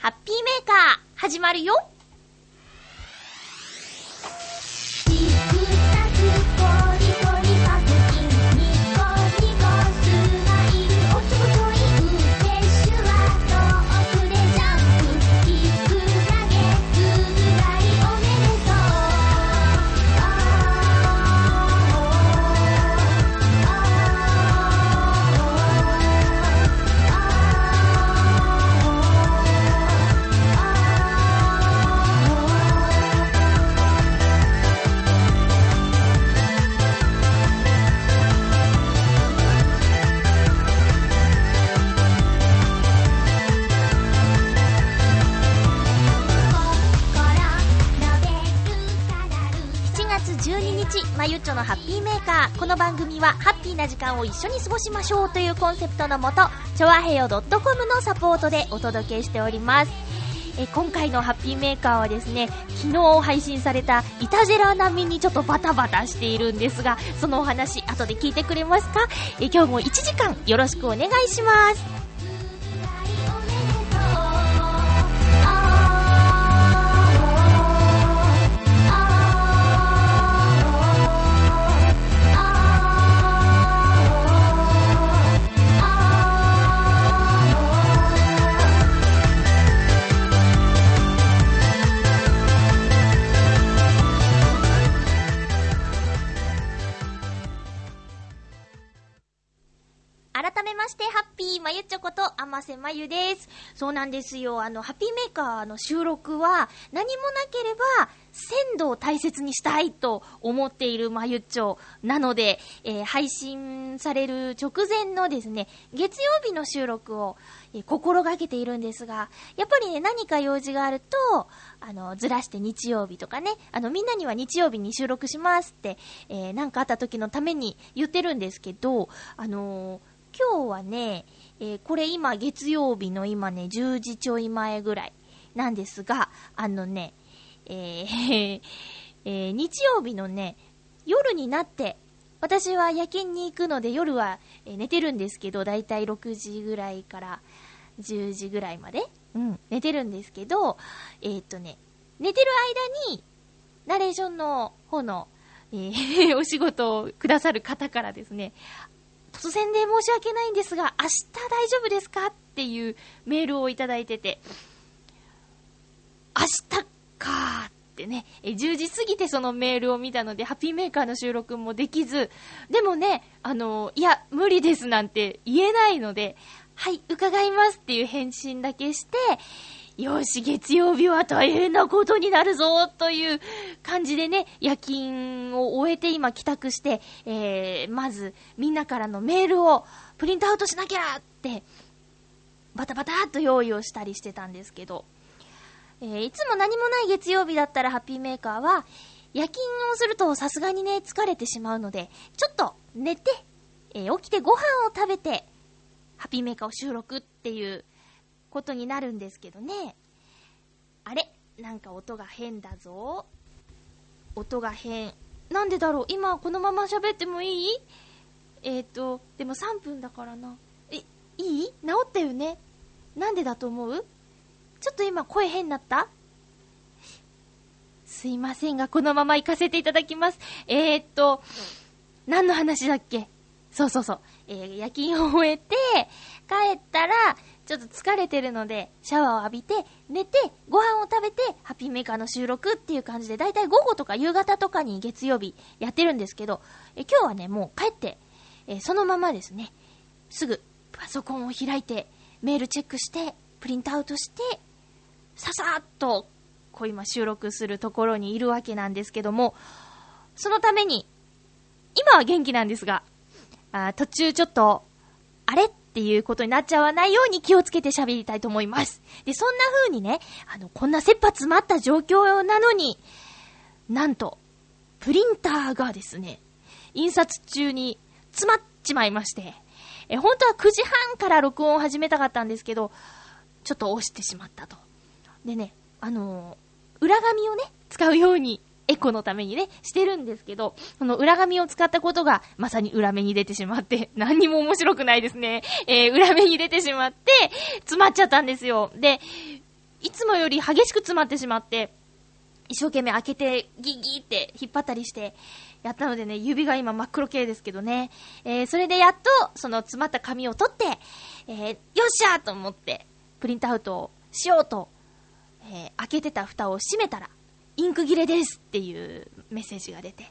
ハッピーメーカー、始まるよ。は、ハッピーな時間を一緒に過ごしましょうというコンセプトのもと、チョアヘヨ .com のサポートでお届けしております。え今回のハッピーメーカーはですね、昨日配信されたイタジェラ並みにちょっとバタバタしているんですが、そのお話、後で聞いてくれますか？え今日も1時間よろしくお願いします。瀬まゆです。そうなんですよ。あの、ハピーメーカーの収録は何もなければ鮮度を大切にしたいと思っているまゆっちょなので、えー、配信される直前のですね、月曜日の収録を、えー、心がけているんですが、やっぱりね、何か用事があると、あの、ずらして日曜日とかね、あの、みんなには日曜日に収録しますって、えー、なんかあった時のために言ってるんですけど、あのー、今日はね、えー、これ今月曜日の今ね、10時ちょい前ぐらいなんですが、あのね、えー えー、日曜日のね、夜になって、私は夜勤に行くので夜は、寝てるんですけど、だいたい6時ぐらいから10時ぐらいまで、うん、寝てるんですけど、えー、っとね、寝てる間に、ナレーションの方の、えー、お仕事をくださる方からですね、突然で申し訳ないんですが、明日大丈夫ですかっていうメールをいただいてて、明日かーってね、え10時過ぎてそのメールを見たので、ハッピーメーカーの収録もできず、でもね、あの、いや、無理ですなんて言えないので、はい、伺いますっていう返信だけして、よし、月曜日は大変なことになるぞという感じでね、夜勤を終えて今帰宅して、えー、まずみんなからのメールをプリントアウトしなきゃって、バタバタっと用意をしたりしてたんですけど、えー、いつも何もない月曜日だったらハッピーメーカーは、夜勤をするとさすがにね、疲れてしまうので、ちょっと寝て、えー、起きてご飯を食べて、ハッピーメーカーを収録っていうことになるんですけどね。あれ？なんか音が変だぞ。音が変。なんでだろう？今このまま喋ってもいい？えっ、ー、と、でも3分だからな。え、いい？治ったよね？なんでだと思う？ちょっと今声変になった？すいませんが、このまま行かせていただきます。えー、っと、何の話だっけ？そうそうそう。えー、夜勤を終えて、帰ったら、ちょっと疲れてるので、シャワーを浴びて、寝て、ご飯を食べて、ハッピーメーカーの収録っていう感じで、だいたい午後とか夕方とかに月曜日やってるんですけど、え今日はね、もう帰って、えそのままですね、すぐパソコンを開いて、メールチェックして、プリントアウトして、ささっと、こう今収録するところにいるわけなんですけども、そのために、今は元気なんですが、あ途中ちょっと、あれ？っていうことになっちゃわないように気をつけて喋りたいと思います。で、そんな風にね、あの、こんな切羽詰まった状況なのに、なんと、プリンターがですね、印刷中に詰まっちまいまして、え、本当は9時半から録音を始めたかったんですけど、ちょっと押してしまったと。でね、あのー、裏紙をね、使うようにエコのためにね、してるんですけど、その裏紙を使ったことが、まさに裏目に出てしまって、何にも面白くないですね。えー、裏目に出てしまって、詰まっちゃったんですよ。で、いつもより激しく詰まってしまって、一生懸命開けてギギって引っ張ったりして、やったのでね、指が今真っ黒系ですけどね。えー、それでやっと、その詰まった紙を取って、えー、よっしゃーと思って、プリントアウトをしようと、えー、開けてた蓋を閉めたら、インク切れですっていうメッセージが出て、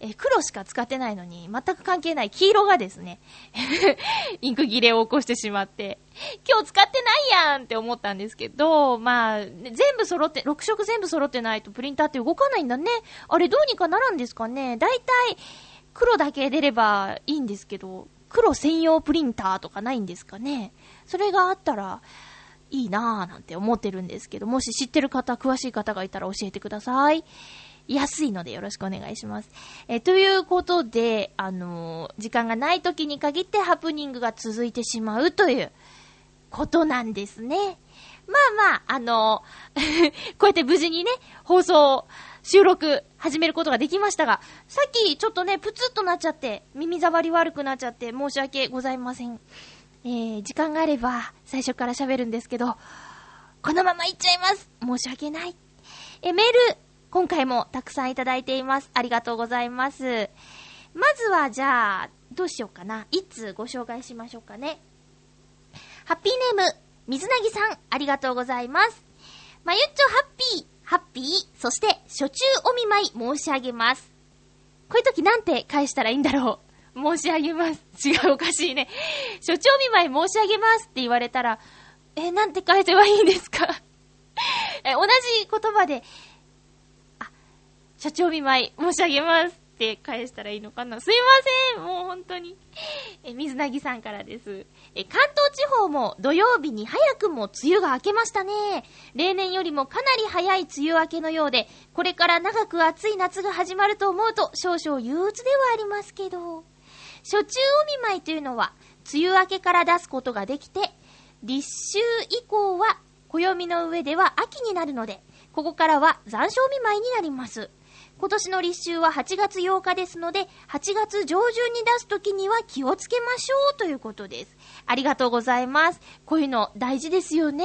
え黒しか使ってないのに、全く関係ない黄色がですね、インク切れを起こしてしまって、今日使ってないやんって思ったんですけど、まあ、全部揃って、6色全部揃ってないとプリンターって動かないんだね。あれどうにかなるんですかねだいたい黒だけ出ればいいんですけど、黒専用プリンターとかないんですかねそれがあったら、いいなぁなんて思ってるんですけど、もし知ってる方、詳しい方がいたら教えてください。安いのでよろしくお願いします。えということで、あのー、時間がない時に限ってハプニングが続いてしまうということなんですね。まあまあ、あのー、こうやって無事にね、放送、収録、始めることができましたが、さっきちょっとね、プツッとなっちゃって、耳障り悪くなっちゃって、申し訳ございません。えー、時間があれば、最初から喋るんですけど、このまま行っちゃいます申し訳ない。え、メール、今回もたくさんいただいています。ありがとうございます。まずは、じゃあ、どうしようかな。いつご紹介しましょうかね。ハッピーネーム、水なぎさん、ありがとうございます。まゆっちょハッピー、ハッピー、そして、初中お見舞い申し上げます。こういう時なんて返したらいいんだろう。申し上げます。違う、おかしいね。初中お見舞い申し上げますって言われたら、え、なんて返せばいいんですか？え、同じ言葉で、社長見舞い申し上げますって返したらいいのかな？すいませんもう本当に。え、水なぎさんからです。え、関東地方も土曜日に早くも梅雨が明けましたね。例年よりもかなり早い梅雨明けのようで、これから長く暑い夏が始まると思うと少々憂鬱ではありますけど。初中お見舞いというのは、梅雨明けから出すことができて、立秋以降は暦の上では秋になるので、ここからは残暑お見舞いになります。今年の立秋は8月8日ですので、8月上旬に出すときには気をつけましょうということです。ありがとうございます。こういうの大事ですよね。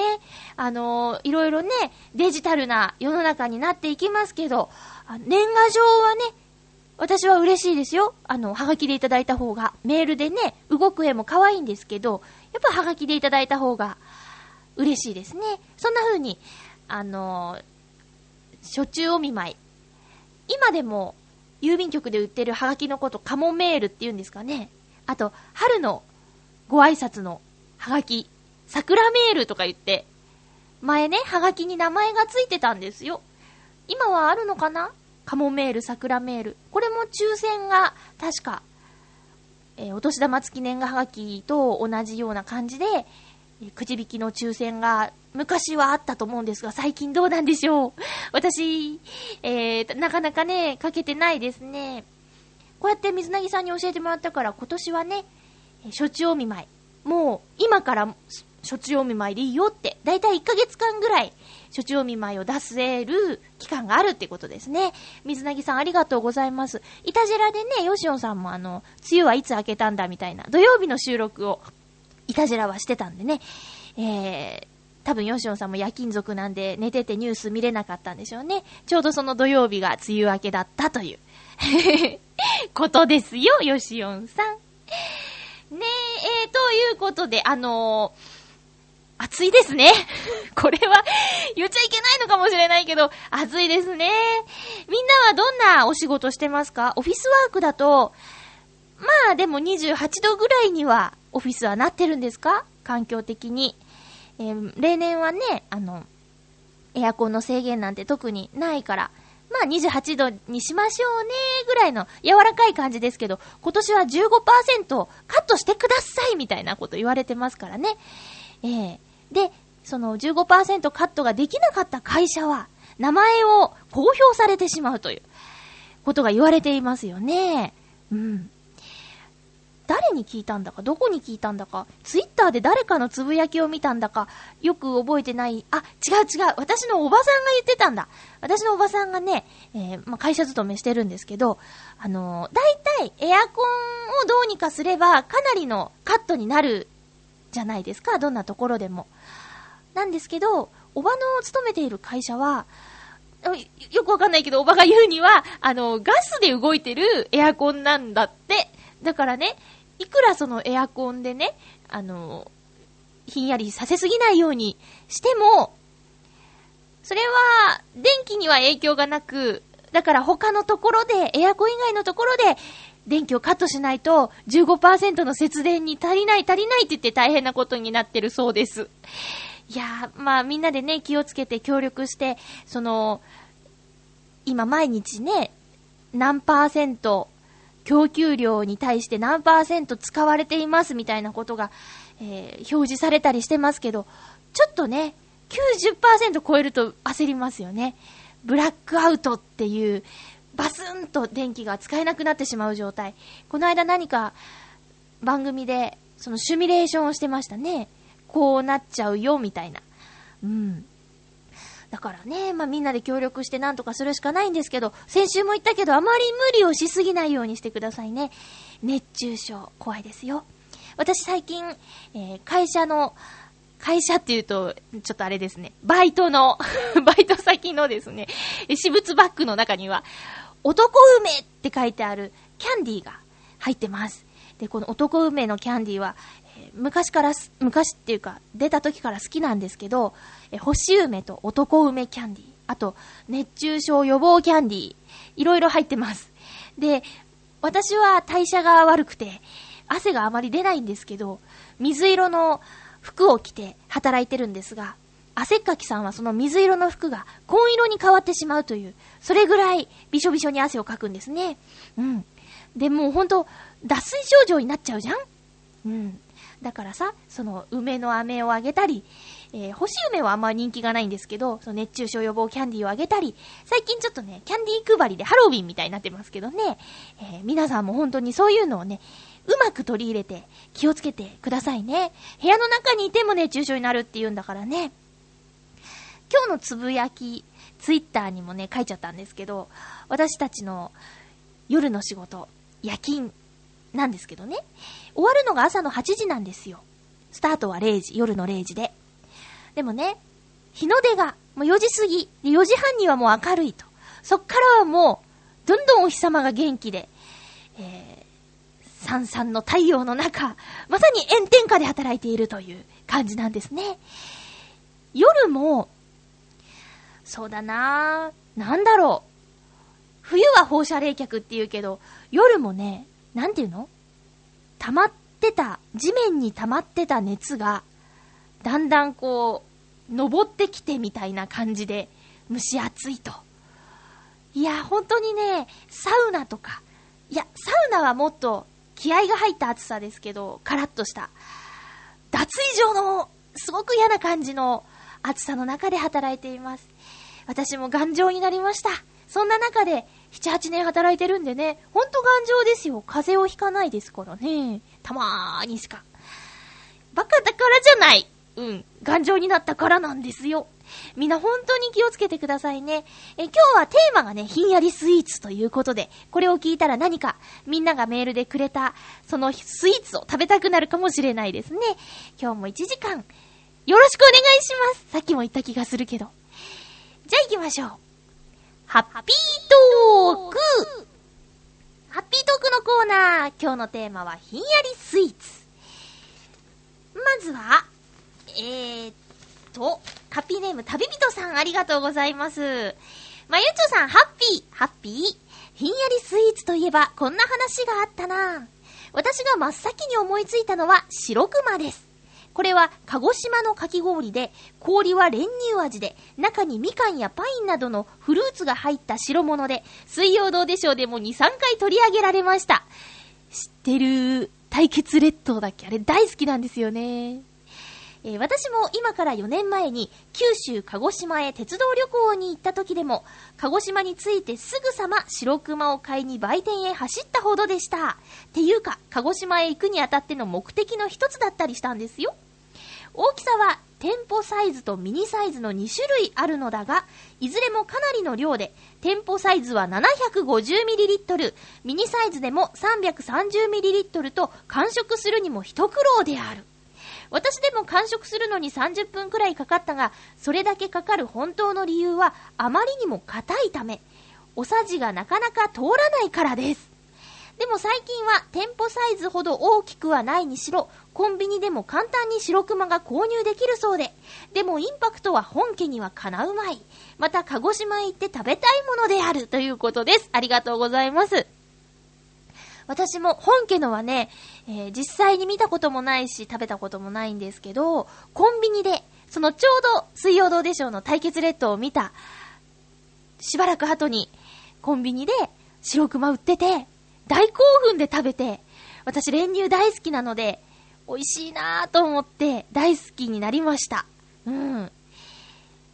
あのいろいろね、デジタルな世の中になっていきますけど、年賀状はね、私は嬉しいですよ。あの、はがきでいただいた方が。メールでね、動く絵も可愛いんですけど、やっぱはがきでいただいた方が嬉しいですね。そんな風に、あの初中お見舞い、今でも郵便局で売ってるハガキのことカモメールって言うんですかね。あと、春のご挨拶のハガキ、桜メールとか言って、前ね、ハガキに名前がついてたんですよ。今はあるのかな？カモメール、桜メール。これも抽選が、確か、えー、お年玉付き年賀はがきと同じような感じで、えー、くじ引きの抽選が昔はあったと思うんですが、最近どうなんでしょう？私、えー、なかなかね、かけてないですね。こうやって水なぎさんに教えてもらったから、今年はね、処置お見舞い。もう、今から処置お見舞いでいいよって、だいたい1ヶ月間ぐらい、処置お見舞いを出せる期間があるってことですね。水なぎさんありがとうございます。いたじらでね、よしおんさんもあの、梅雨はいつ明けたんだみたいな、土曜日の収録を、いたじらはしてたんでね、えー、多分、ヨシオンさんも夜勤族なんで、寝ててニュース見れなかったんでしょうね。ちょうどその土曜日が梅雨明けだったという ことですよ、ヨシオンさん。ねえ、えー、ということで、あのー、暑いですね。これは、言っちゃいけないのかもしれないけど、暑いですね。みんなはどんなお仕事してますか？オフィスワークだと、まあでも28度ぐらいにはオフィスはなってるんですか？環境的に。えー、例年はね、あの、エアコンの制限なんて特にないから、まあ28度にしましょうね、ぐらいの柔らかい感じですけど、今年は15%カットしてくださいみたいなこと言われてますからね。えー、で、その15%カットができなかった会社は、名前を公表されてしまうということが言われていますよね。うん。誰に聞いたんだか、どこに聞いたんだか、ツイッターで誰かのつぶやきを見たんだか、よく覚えてない、あ、違う違う、私のおばさんが言ってたんだ。私のおばさんがね、えー、まあ、会社勤めしてるんですけど、あのー、大体エアコンをどうにかすれば、かなりのカットになるじゃないですか、どんなところでも。なんですけど、おばの勤めている会社は、よくわかんないけど、おばが言うには、あの、ガスで動いてるエアコンなんだって。だからね、いくらそのエアコンでね、あの、ひんやりさせすぎないようにしても、それは、電気には影響がなく、だから他のところで、エアコン以外のところで、電気をカットしないと15%の節電に足りない足りないって言って大変なことになってるそうです。いやー、まあみんなでね、気をつけて協力して、その、今毎日ね、何パーセント、供給量に対して何パーセント使われていますみたいなことが、えー、表示されたりしてますけど、ちょっとね、90%超えると焦りますよね。ブラックアウトっていう、バスンと電気が使えなくなってしまう状態。この間何か番組でそのシミュレーションをしてましたね。こうなっちゃうよ、みたいな。うん。だからね、まあみんなで協力してなんとかするしかないんですけど、先週も言ったけど、あまり無理をしすぎないようにしてくださいね。熱中症、怖いですよ。私最近、えー、会社の、会社っていうと、ちょっとあれですね。バイトの バイト先のですね、私物バッグの中には、男梅って書いてあるキャンディーが入ってます。で、この男梅のキャンディーは、えー、昔から、昔っていうか、出た時から好きなんですけど、えー、星梅と男梅キャンディー、あと、熱中症予防キャンディー、いろいろ入ってます。で、私は代謝が悪くて、汗があまり出ないんですけど、水色の服を着て働いてるんですが、汗っかきさんはその水色の服が紺色に変わってしまうという、それぐらいびしょびしょに汗をかくんですね。うん。で、もうほんと、脱水症状になっちゃうじゃんうん。だからさ、その梅の飴をあげたり、えー、干し梅はあんま人気がないんですけど、その熱中症予防キャンディーをあげたり、最近ちょっとね、キャンディー配りでハロウィンみたいになってますけどね、えー、皆さんも本当にそういうのをね、うまく取り入れて気をつけてくださいね。部屋の中にいても熱中症になるって言うんだからね。今日のつぶやき、ツイッターにもね、書いちゃったんですけど、私たちの夜の仕事、夜勤なんですけどね。終わるのが朝の8時なんですよ。スタートは0時、夜の0時で。でもね、日の出がもう4時過ぎ、4時半にはもう明るいと。そっからはもう、どんどんお日様が元気で、えー、さんさんの太陽の中、まさに炎天下で働いているという感じなんですね。夜も、そうだなぁ。なんだろう。冬は放射冷却って言うけど、夜もね、なんていうの？溜まってた、地面に溜まってた熱が、だんだんこう、登ってきてみたいな感じで、蒸し暑いと。いや、本当にね、サウナとか、いや、サウナはもっと気合が入った暑さですけど、カラッとした。脱衣場の、すごく嫌な感じの暑さの中で働いています。私も頑丈になりました。そんな中で、7、8年働いてるんでね、ほんと頑丈ですよ。風邪をひかないですからね。たまーにしか。バカだからじゃない。うん。頑丈になったからなんですよ。みんな本当に気をつけてくださいね。え、今日はテーマがね、ひんやりスイーツということで、これを聞いたら何か、みんながメールでくれた、そのスイーツを食べたくなるかもしれないですね。今日も1時間、よろしくお願いします。さっきも言った気がするけど。じゃあ行きましょう。ハッピートークハッピートークのコーナー。今日のテーマはひんやりスイーツ。まずは、えーっと、ハッピーネーム旅人さんありがとうございます。まゆちょさん、ハッピー、ハッピー。ひんやりスイーツといえば、こんな話があったな私が真っ先に思いついたのは、白熊です。これは鹿児島のかき氷で、氷は練乳味で、中にみかんやパインなどのフルーツが入った白物で、水曜どうでしょうでも2、3回取り上げられました。知ってる、対決列島だっけ？あれ大好きなんですよね。えー、私も今から4年前に九州鹿児島へ鉄道旅行に行った時でも、鹿児島に着いてすぐさま白熊を買いに売店へ走ったほどでした。っていうか、鹿児島へ行くにあたっての目的の一つだったりしたんですよ。大きさは店舗サイズとミニサイズの2種類あるのだが、いずれもかなりの量で、店舗サイズは 750ml、ミニサイズでも 330ml と完食するにも一苦労である。私でも完食するのに30分くらいかかったが、それだけかかる本当の理由は、あまりにも硬いため、おさじがなかなか通らないからです。でも最近は店舗サイズほど大きくはないにしろ、コンビニでも簡単に白熊が購入できるそうで、でもインパクトは本家にはかなうまい。また鹿児島へ行って食べたいものであるということです。ありがとうございます。私も本家のはね、えー、実際に見たこともないし食べたこともないんですけど、コンビニで、そのちょうど水曜どうでしょうの対決列島を見た、しばらく後にコンビニで白熊売ってて、大興奮で食べて、私練乳大好きなので、美味しいなぁと思って大好きになりました。うん。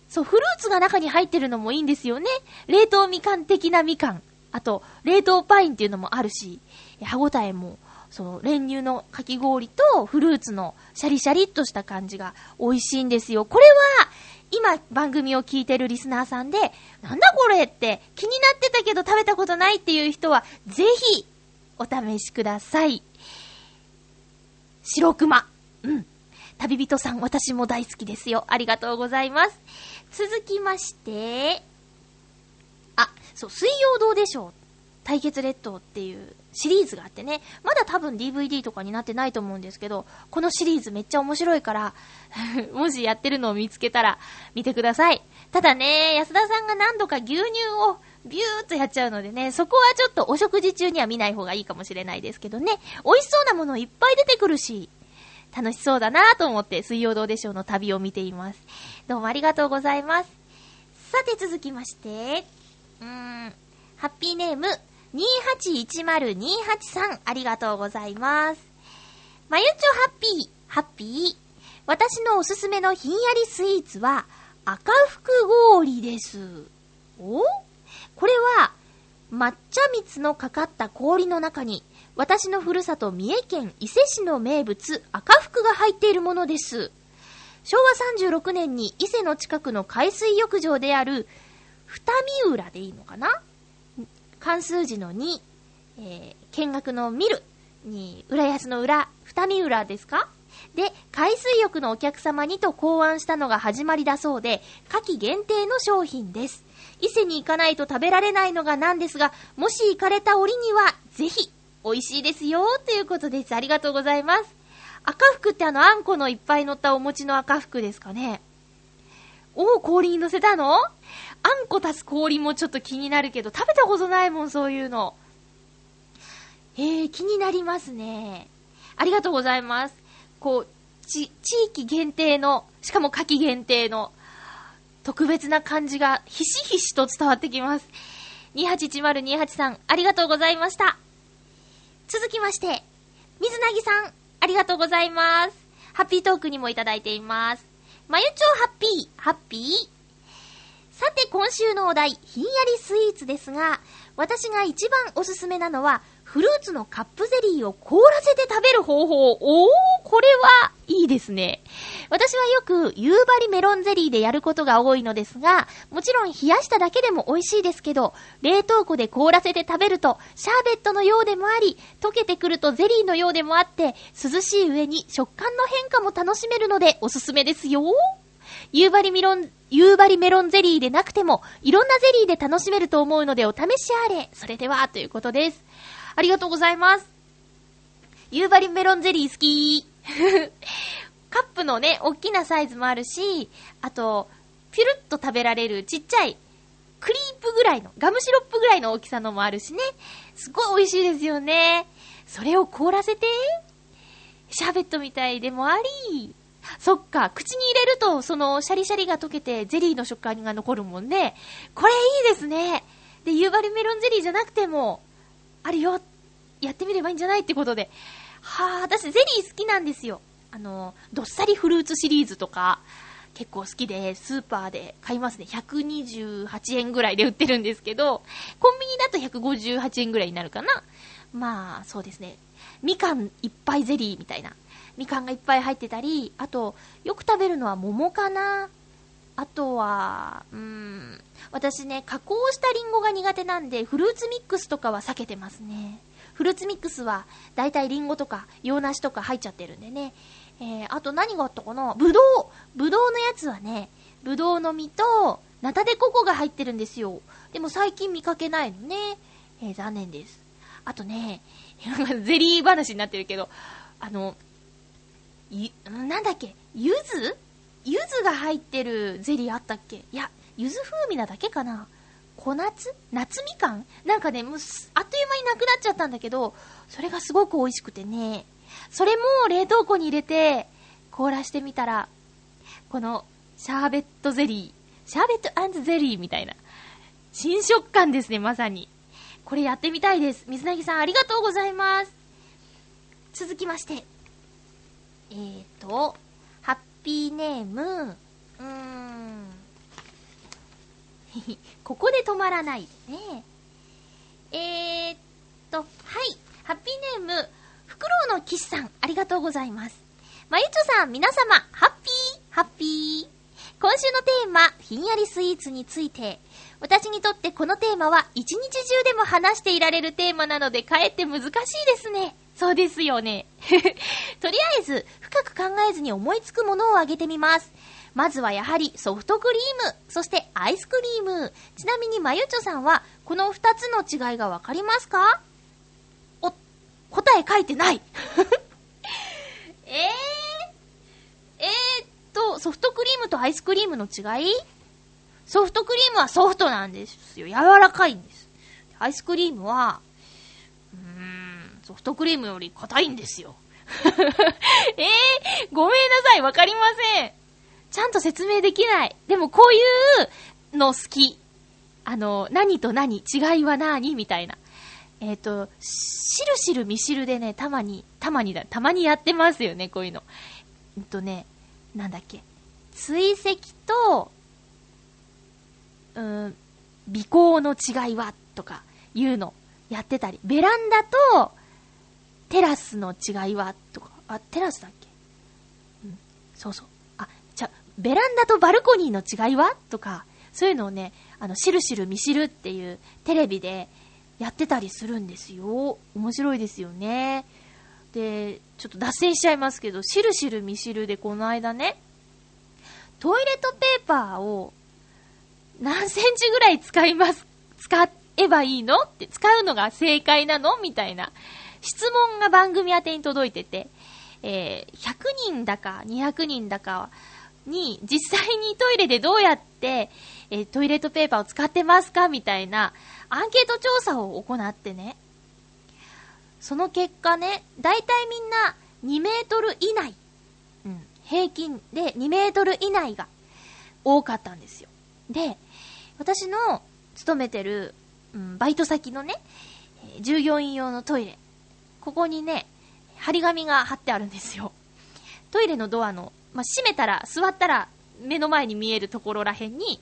そう、フルーツが中に入ってるのもいいんですよね。冷凍みかん的なみかん。あと、冷凍パインっていうのもあるし、歯応えも、その練乳のかき氷とフルーツのシャリシャリっとした感じが美味しいんですよ。これは、今番組を聞いてるリスナーさんで、なんだこれって気になってたけど食べたことないっていう人は、ぜひ、お試しください。白熊。うん。旅人さん、私も大好きですよ。ありがとうございます。続きまして、あ、そう、水曜どうでしょう対決列島っていうシリーズがあってね、まだ多分 DVD とかになってないと思うんですけど、このシリーズめっちゃ面白いから もしやってるのを見つけたら見てください。ただね、安田さんが何度か牛乳をビューっとやっちゃうのでね、そこはちょっとお食事中には見ない方がいいかもしれないですけどね、美味しそうなものいっぱい出てくるし、楽しそうだなと思って水曜どうでしょうの旅を見ています。どうもありがとうございます。さて続きまして、うーん、ハッピーネーム、2810-283ありがとうございます。まゆちょハッピー、ハッピー。私のおすすめのひんやりスイーツは赤福氷です。お？これは抹茶蜜のかかった氷の中に私のふるさと三重県伊勢市の名物赤福が入っているものです。昭和36年に伊勢の近くの海水浴場である二見浦でいいのかな？関数字の2、えー、見学の見るに、浦安の裏、二見浦ですか？で、海水浴のお客様にと考案したのが始まりだそうで、夏季限定の商品です。伊勢に行かないと食べられないのがなんですが、もし行かれた折には、ぜひ、美味しいですよ、ということです。ありがとうございます。赤福ってあの、あんこのいっぱい乗ったお餅の赤福ですかね？おお、氷に乗せたの？あんこ足す氷もちょっと気になるけど、食べたことないもん、そういうの。えー、気になりますね。ありがとうございます。こう、ち、地域限定の、しかも夏季限定の、特別な感じがひしひしと伝わってきます。281028さん、ありがとうございました。続きまして、水なぎさん、ありがとうございます。ハッピートークにもいただいています。まゆちょハッピー、ハッピー。さて今週のお題、ひんやりスイーツですが、私が一番おすすめなのは、フルーツのカップゼリーを凍らせて食べる方法。おー、これはいいですね。私はよく夕張メロンゼリーでやることが多いのですが、もちろん冷やしただけでも美味しいですけど、冷凍庫で凍らせて食べると、シャーベットのようでもあり、溶けてくるとゼリーのようでもあって、涼しい上に食感の変化も楽しめるのでおすすめですよ。夕張メロン、夕張メロンゼリーでなくても、いろんなゼリーで楽しめると思うのでお試しあれ。それでは、ということです。ありがとうございます。夕張メロンゼリー好き カップのね、おっきなサイズもあるし、あと、ピュルッと食べられるちっちゃい、クリープぐらいの、ガムシロップぐらいの大きさのもあるしね。すごい美味しいですよね。それを凍らせて、シャーベットみたいでもあり、そっか、口に入れると、その、シャリシャリが溶けて、ゼリーの食感が残るもんね。これいいですね。で、夕張メロンゼリーじゃなくても、あるよ。やってみればいいんじゃないってことで。はぁ、私ゼリー好きなんですよ。あの、どっさりフルーツシリーズとか、結構好きで、スーパーで買いますね。128円ぐらいで売ってるんですけど、コンビニだと158円ぐらいになるかな。まあ、そうですね。みかんいっぱいゼリーみたいな。みかんがいっぱい入ってたり、あと、よく食べるのは桃かな。あとは、うーん、私ね、加工したリンゴが苦手なんで、フルーツミックスとかは避けてますね。フルーツミックスは、だいたいリンゴとか洋梨とか入っちゃってるんでね、えー、あと何があったかなぶどうぶどうのやつはね、ぶどうの実と、ナタデココが入ってるんですよ。でも最近見かけないのね。えー、残念です。あとね、ゼリー話になってるけど、あの、ゆ、なんだっけ、ゆず？ゆずが入ってるゼリーあったっけ？いや、ゆず風味なだけかな。小夏？夏みかん？なんかね、もう、あっという間になくなっちゃったんだけど、それがすごく美味しくてね、それも冷凍庫に入れて、凍らしてみたら、この、シャーベットゼリー、シャーベットゼリーみたいな、新食感ですね、まさに。これやってみたいです。水なぎさんありがとうございます。続きまして、えーと、ハッピーネーム、うーん、ここで止まらないね。えーと、はい、ハッピーネーム、フクロウの騎士さん、ありがとうございます。まゆちょさん、皆様、ハッピー、ハッピー。今週のテーマ、ひんやりスイーツについて、私にとってこのテーマは一日中でも話していられるテーマなので、かえって難しいですね。そうですよね。とりあえず、深く考えずに思いつくものをあげてみます。まずはやはりソフトクリーム、そしてアイスクリーム。ちなみにまゆちょさんは、この二つの違いがわかりますか？お答え書いてない えー、えー、っと、ソフトクリームとアイスクリームの違い？ソフトクリームはソフトなんですよ。柔らかいんです。アイスクリームは、ソフトクリームより硬いんですよ。えー、ごめんなさい、わかりません。ちゃんと説明できない。でもこういうの好き。あの、何と何、違いは何みたいな。えっ、ー、と、しるしるみしるでね、たまに、たまにだ、たまにやってますよね、こういうの。えっとね、なんだっけ。追跡と、うん、尾行の違いは、とか、いうの、やってたり。ベランダと、テラスの違いは、とか。あ、テラスだっけ？うん、そうそう。あ、じゃ、ベランダとバルコニーの違いはとか、そういうのをね、あの、しるしるみしるっていうテレビで、やってたりするんですよ。面白いですよね。で、ちょっと脱線しちゃいますけど、しるしるみしるでこの間ね、トイレットペーパーを何センチぐらい使います、使えばいいの？って、使うのが正解なの？みたいな質問が番組宛てに届いてて、えー、100人だか200人だかに実際にトイレでどうやって、えー、トイレットペーパーを使ってますかみたいなアンケート調査を行ってね、その結果ね、だいたいみんな2メートル以内、うん、平均で2メートル以内が多かったんですよ。で、私の勤めてる、うん、バイト先のね、従業員用のトイレ、ここにね、張り紙が貼ってあるんですよ。トイレのドアの、まあ、閉めたら、座ったら目の前に見えるところらへんに、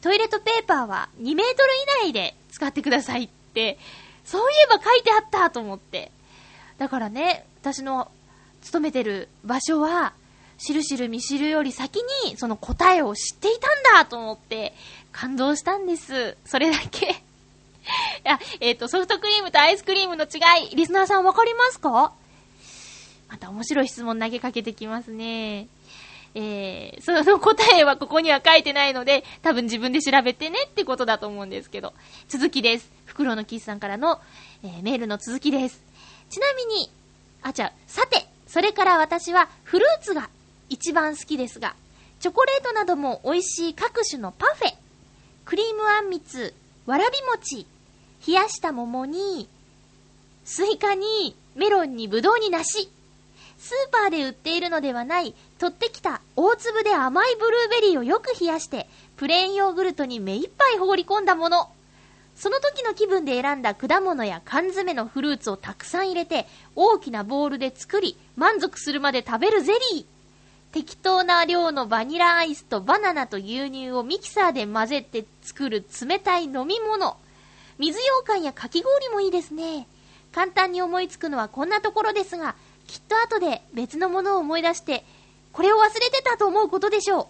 トイレットペーパーは2メートル以内で使ってくださいって、そういえば書いてあったと思って。だからね、私の勤めてる場所は、しるしるみしるより先にその答えを知っていたんだと思って感動したんです。それだけ いや、えっ、ー、と、ソフトクリームとアイスクリームの違い、リスナーさんわかりますか？また面白い質問投げかけてきますね。えー、その答えはここには書いてないので、多分自分で調べてねってことだと思うんですけど。続きです。袋のキスさんからの、えー、メールの続きです。ちなみに、あ、ちゃう、さて、それから私はフルーツが一番好きですが、チョコレートなども美味しい各種のパフェ、クリームあんみつ、わらび餅、冷やした桃に、スイカに、メロンにぶどうに梨、スーパーで売っているのではない、取ってきた大粒で甘いブルーベリーをよく冷やして、プレーンヨーグルトに目いっぱい放り込んだもの。その時の気分で選んだ果物や缶詰のフルーツをたくさん入れて、大きなボウルで作り、満足するまで食べるゼリー。適当な量のバニラアイスとバナナと牛乳をミキサーで混ぜて作る冷たい飲み物。水羊羹やかき氷もいいですね。簡単に思いつくのはこんなところですが、きっと後で別のものを思い出して、これを忘れてたと思うことでしょう。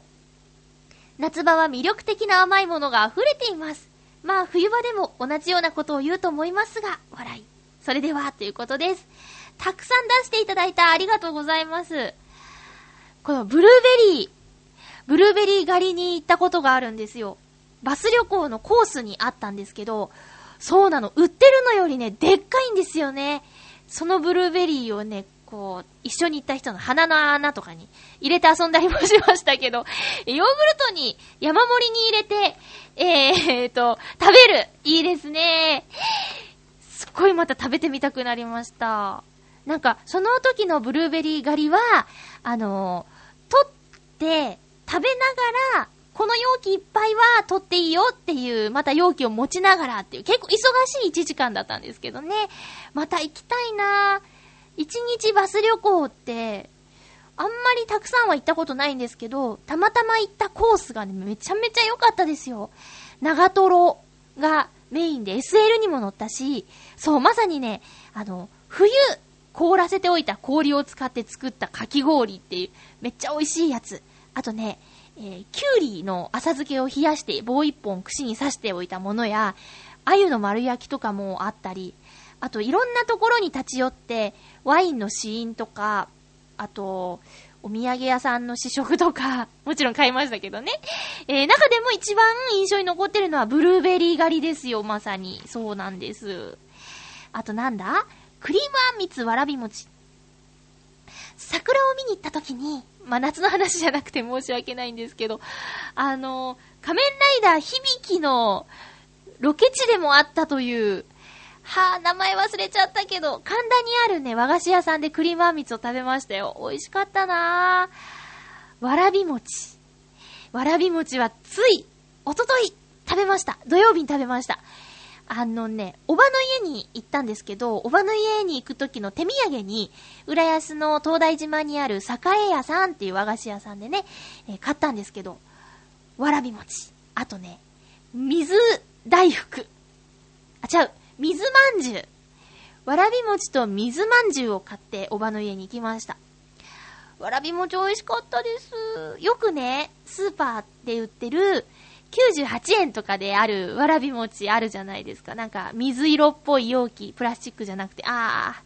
夏場は魅力的な甘いものが溢れています。まあ冬場でも同じようなことを言うと思いますが、笑い。それでは、ということです。たくさん出していただいたありがとうございます。このブルーベリー、ブルーベリー狩りに行ったことがあるんですよ。バス旅行のコースにあったんですけど、そうなの、売ってるのよりね、でっかいんですよね。そのブルーベリーをね、こう、一緒に行った人の鼻の穴とかに入れて遊んだりもしましたけど、ヨーグルトに山盛りに入れて、えーと、食べるいいですね。すっごいまた食べてみたくなりました。なんか、その時のブルーベリー狩りは、あのて食べながら、この容器いっぱいは取っていいよっていう、また容器を持ちながらっていう、結構忙しい1時間だったんですけどね。また行きたいな1日バス旅行って、あんまりたくさんは行ったことないんですけど、たまたま行ったコースがね、めちゃめちゃ良かったですよ。長瀞がメインで SL にも乗ったし、そう、まさにね、あの、冬、凍らせておいた氷を使って作ったかき氷っていう、めっちゃ美味しいやつ。あとね、えー、きゅうりの浅漬けを冷やして棒一本串に刺しておいたものや、鮎の丸焼きとかもあったり、あといろんなところに立ち寄って、ワインの試飲とか、あと、お土産屋さんの試食とか、もちろん買いましたけどね。えー、中でも一番印象に残ってるのはブルーベリー狩りですよ、まさに。そうなんです。あとなんだ？クリームあんみつわらび餅。見に行った時に、まあ、夏の話じゃなくて申し訳ないんですけど、あの、仮面ライダー響きのロケ地でもあったという、はぁ、名前忘れちゃったけど、神田にあるね、和菓子屋さんでクリームあんみつを食べましたよ。美味しかったなぁ。わらび餅。わらび餅はつい、おととい食べました。土曜日に食べました。あのね、おばの家に行ったんですけど、おばの家に行く時の手土産に、浦安の東大島にある栄屋さんっていう和菓子屋さんでね、えー、買ったんですけど、わらび餅。あとね、水大福。あ、違う。水まんじゅう。わらび餅と水まんじゅうを買っておばの家に行きました。わらび餅美味しかったです。よくね、スーパーで売ってる98円とかであるわらび餅あるじゃないですか。なんか水色っぽい容器、プラスチックじゃなくて、あ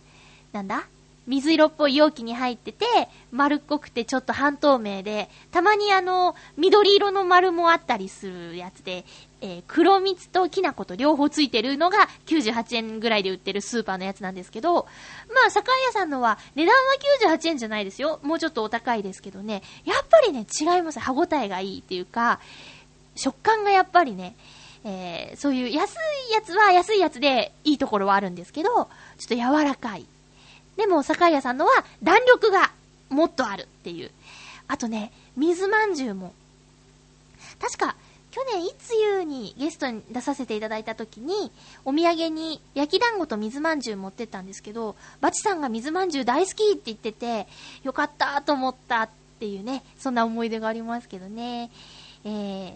ー、なんだ？水色っぽい容器に入ってて、丸っこくてちょっと半透明で、たまにあの、緑色の丸もあったりするやつで、えー、黒蜜ときな粉と両方ついてるのが98円ぐらいで売ってるスーパーのやつなんですけど、まあ、酒屋さんのは値段は98円じゃないですよ。もうちょっとお高いですけどね。やっぱりね、違います。歯応えがいいっていうか、食感がやっぱりね、えー、そういう安いやつは安いやつでいいところはあるんですけど、ちょっと柔らかい。でも、酒屋さんのは弾力がもっとあるっていう。あとね、水まんじゅうも。確か、去年いつゆうにゲストに出させていただいた時に、お土産に焼き団子と水まんじゅう持ってったんですけど、バチさんが水まんじゅう大好きって言ってて、よかったと思ったっていうね、そんな思い出がありますけどね。えー、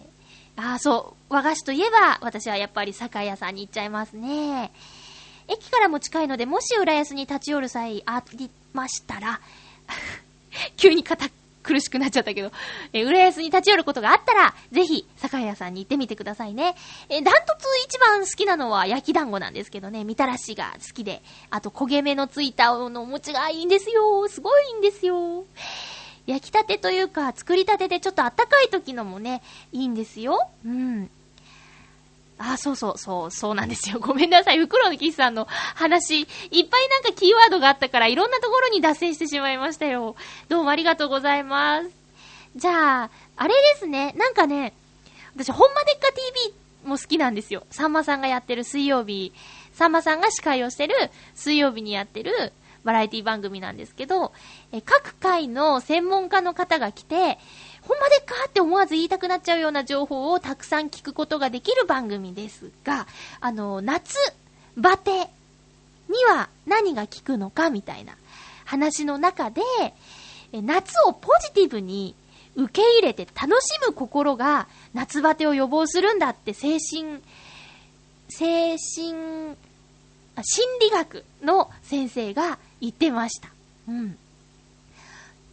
ああ、そう、和菓子といえば、私はやっぱり酒屋さんに行っちゃいますね。駅からも近いので、もし浦安に立ち寄る際ありましたら、急に堅苦しくなっちゃったけど、え浦安に立ち寄ることがあったら、ぜひ、酒屋さんに行ってみてくださいね。えダントツ一番好きなのは焼き団子なんですけどね、みたらしが好きで、あと焦げ目のついたお餅がいいんですよ。すごいんですよ。焼きたてというか、作りたてでちょっとあったかい時のもね、いいんですよ。うん。あ、そうそう、そう、そうなんですよ。ごめんなさい。袋のキスさんの話、いっぱいなんかキーワードがあったから、いろんなところに脱線してしまいましたよ。どうもありがとうございます。じゃあ、あれですね。なんかね、私、ほんまでっか TV も好きなんですよ。さんまさんがやってる水曜日、さんまさんが司会をしてる水曜日にやってるバラエティ番組なんですけど、え各回の専門家の方が来て、ほんまでっかって思わず言いたくなっちゃうような情報をたくさん聞くことができる番組ですが、あの、夏バテには何が効くのかみたいな話の中で、夏をポジティブに受け入れて楽しむ心が夏バテを予防するんだって精神、精神、心理学の先生が言ってました。うん。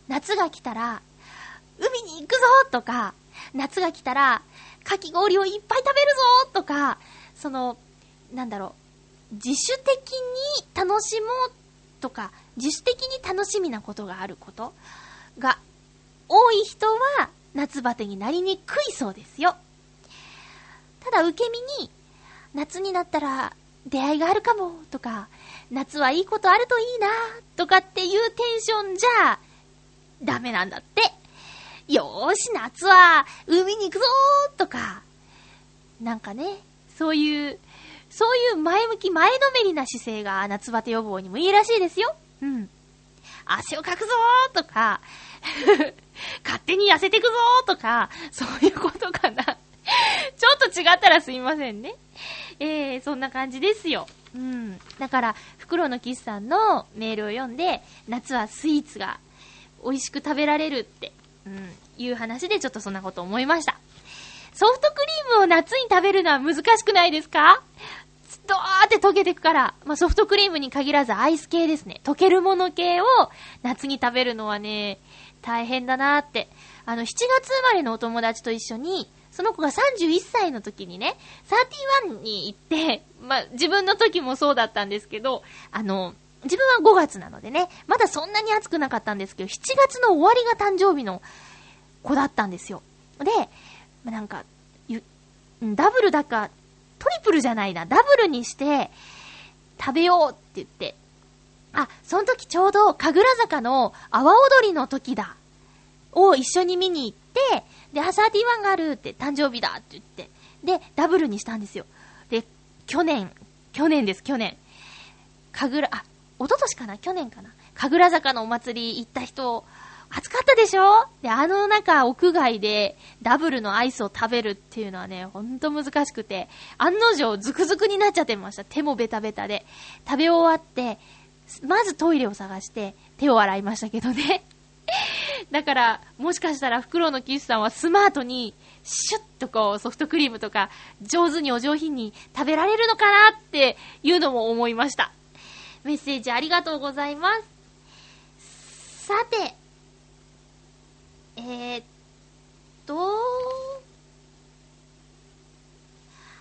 夏が来たら海に行くぞとか、夏が来たら、かき氷をいっぱい食べるぞとか、その、なんだろう、自主的に楽しもうとか、自主的に楽しみなことがあることが多い人は夏バテになりにくいそうですよ。ただ受け身に、夏になったら出会いがあるかもとか、夏はいいことあるといいなとかっていうテンションじゃ、ダメなんだって。よーし、夏は海に行くぞーとか、なんかね、そういう、そういう前向き、前のめりな姿勢が夏バテ予防にもいいらしいですよ。うん。汗をかくぞーとか、勝手に痩せてくぞーとか、そういうことかな。ちょっと違ったらすいませんね。えー、そんな感じですよ。うん。だから、袋のキスさんのメールを読んで、夏はスイーツが美味しく食べられるって、うん、いう話でちょっとそんなこと思いました。ソフトクリームを夏に食べるのは難しくないですか？ドーって溶けてくから、まあ、ソフトクリームに限らずアイス系ですね。溶けるもの系を夏に食べるのはね、大変だなって。あの、7月生まれのお友達と一緒に、その子が31歳の時にね、31に行って、まあ、自分の時もそうだったんですけど、あの、自分は5月なのでね、まだそんなに暑くなかったんですけど、7月の終わりが誕生日の子だったんですよ。で、なんか、ダブルだか、トリプルじゃないな、ダブルにして、食べようって言って。あ、その時ちょうど、神楽坂の阿波踊りの時だ。を一緒に見に行って、で、あ、31があるって、誕生日だって言って。で、ダブルにしたんですよ。で、去年、去年です、去年。神楽、あ、一昨年かな？去年かな？神楽坂のお祭り行った人、暑かったでしょ？で、あの中、屋外でダブルのアイスを食べるっていうのはね、ほんと難しくて、案の定ズクズクになっちゃってました。手もベタベタで。食べ終わって、まずトイレを探して手を洗いましたけどね。だから、もしかしたら袋のキスさんはスマートに、シュッとこうソフトクリームとか上手にお上品に食べられるのかなっていうのも思いました。メッセージありがとうございます。さて、えー、っと、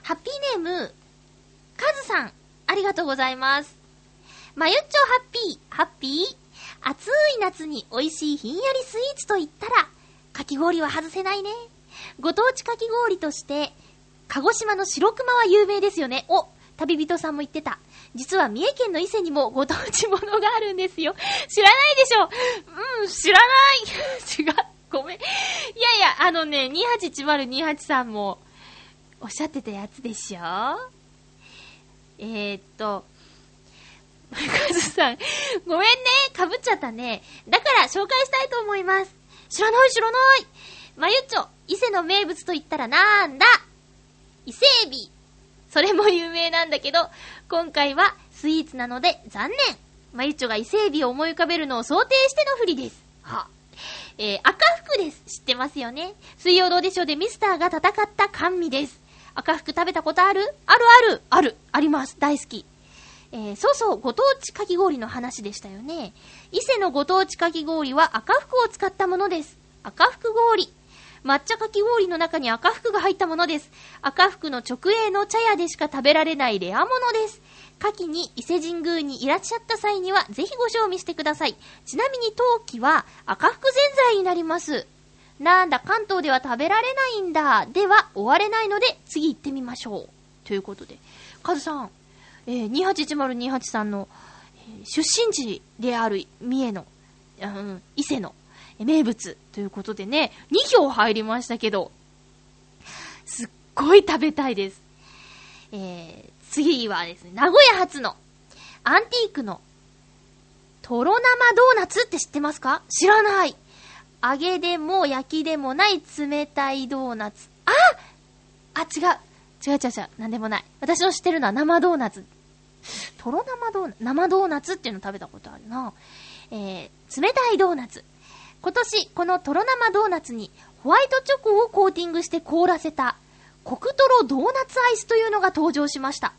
ハッピーネーム、カズさん、ありがとうございます。まゆっちょハッピー、ハッピー？暑い夏に美味しいひんやりスイーツと言ったら、かき氷は外せないね。ご当地かき氷として、鹿児島の白熊は有名ですよね。お、旅人さんも言ってた。実は三重県の伊勢にもご当地ものがあるんですよ。知らないでしょうん、知らない 違う。ごめん。いやいや、あのね、281028さんも、おっしゃってたやつでしょえー、っと、カズさん、ごめんね、かぶっちゃったね。だから紹介したいと思います。知らない知らない。まゆっちょ、伊勢の名物と言ったらなんだ？伊勢エビ。それも有名なんだけど、今回はスイーツなので残念。まゆっちょが伊勢エビを思い浮かべるのを想定しての振りです。はえー、赤服です。知ってますよね。水曜どうでしょうでミスターが戦った甘味です。赤服食べたことあるある？あるあるあります。大好き。えー、そうそう、ご当地かき氷の話でしたよね。伊勢のご当地かき氷は赤服を使ったものです。赤服氷。抹茶かき氷の中に赤服が入ったものです。赤服の直営の茶屋でしか食べられないレアものです。夏季に伊勢神宮にいらっしゃった際には、ぜひご賞味してください。ちなみに陶器は赤福ぜんざいになります。なんだ、関東では食べられないんだ。では、終われないので、次行ってみましょう。ということで。カズさん、えー、281028さんの、えー、出身地である三重の、うん、伊勢の名物ということでね、2票入りましたけど、すっごい食べたいです。えー、次はですね、名古屋発のアンティークのとろ生ドーナツって知ってますか？知らない。揚げでも焼きでもない冷たいドーナツ。ああ違う。違う違う違う。なんでもない。私の知ってるのは生ドーナツ。とろ生ドーナツ、生ドーナツっていうの食べたことあるな。えー、冷たいドーナツ。今年、このとろ生ドーナツにホワイトチョコをコーティングして凍らせた、コクトロドーナツアイスというのが登場しました。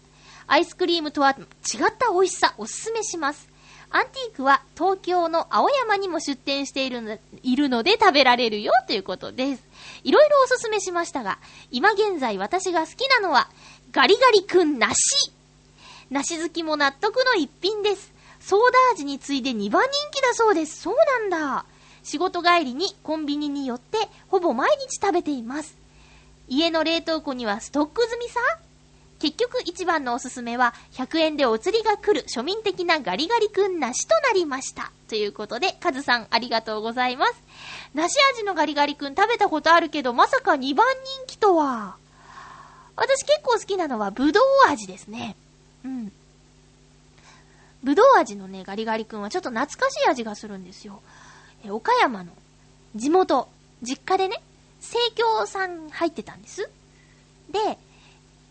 アイスクリームとは違った美味しさ、おすすめします。アンティークは東京の青山にも出店しているのいるので食べられるよということです。いろいろおすすめしましたが、今現在私が好きなのは、ガリガリ君梨。梨好きも納得の一品です。ソーダ味に次いで2番人気だそうです。そうなんだ。仕事帰りにコンビニに寄ってほぼ毎日食べています。家の冷凍庫にはストック済みさ結局一番のおすすめは100円でお釣りが来る庶民的なガリガリ君梨となりました。ということで、カズさんありがとうございます。梨味のガリガリ君食べたことあるけど、まさか2番人気とは。私結構好きなのはブドウ味ですね。うん。ぶどう味のね、ガリガリ君はちょっと懐かしい味がするんですよ。え岡山の地元、実家でね、生協さん入ってたんです。で、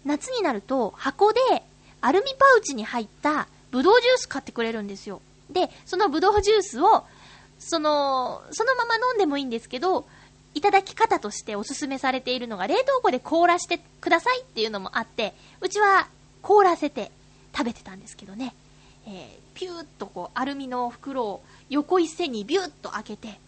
夏になると箱でアルミパウチに入ったぶどうジュース買ってくれるんですよ。で、そのぶどうジュースを、その、そのまま飲んでもいいんですけど、いただき方としておすすめされているのが冷凍庫で凍らしてくださいっていうのもあって、うちは凍らせて食べてたんですけどね。えー、ピューッとこう、アルミの袋を横一線にビューッと開けて、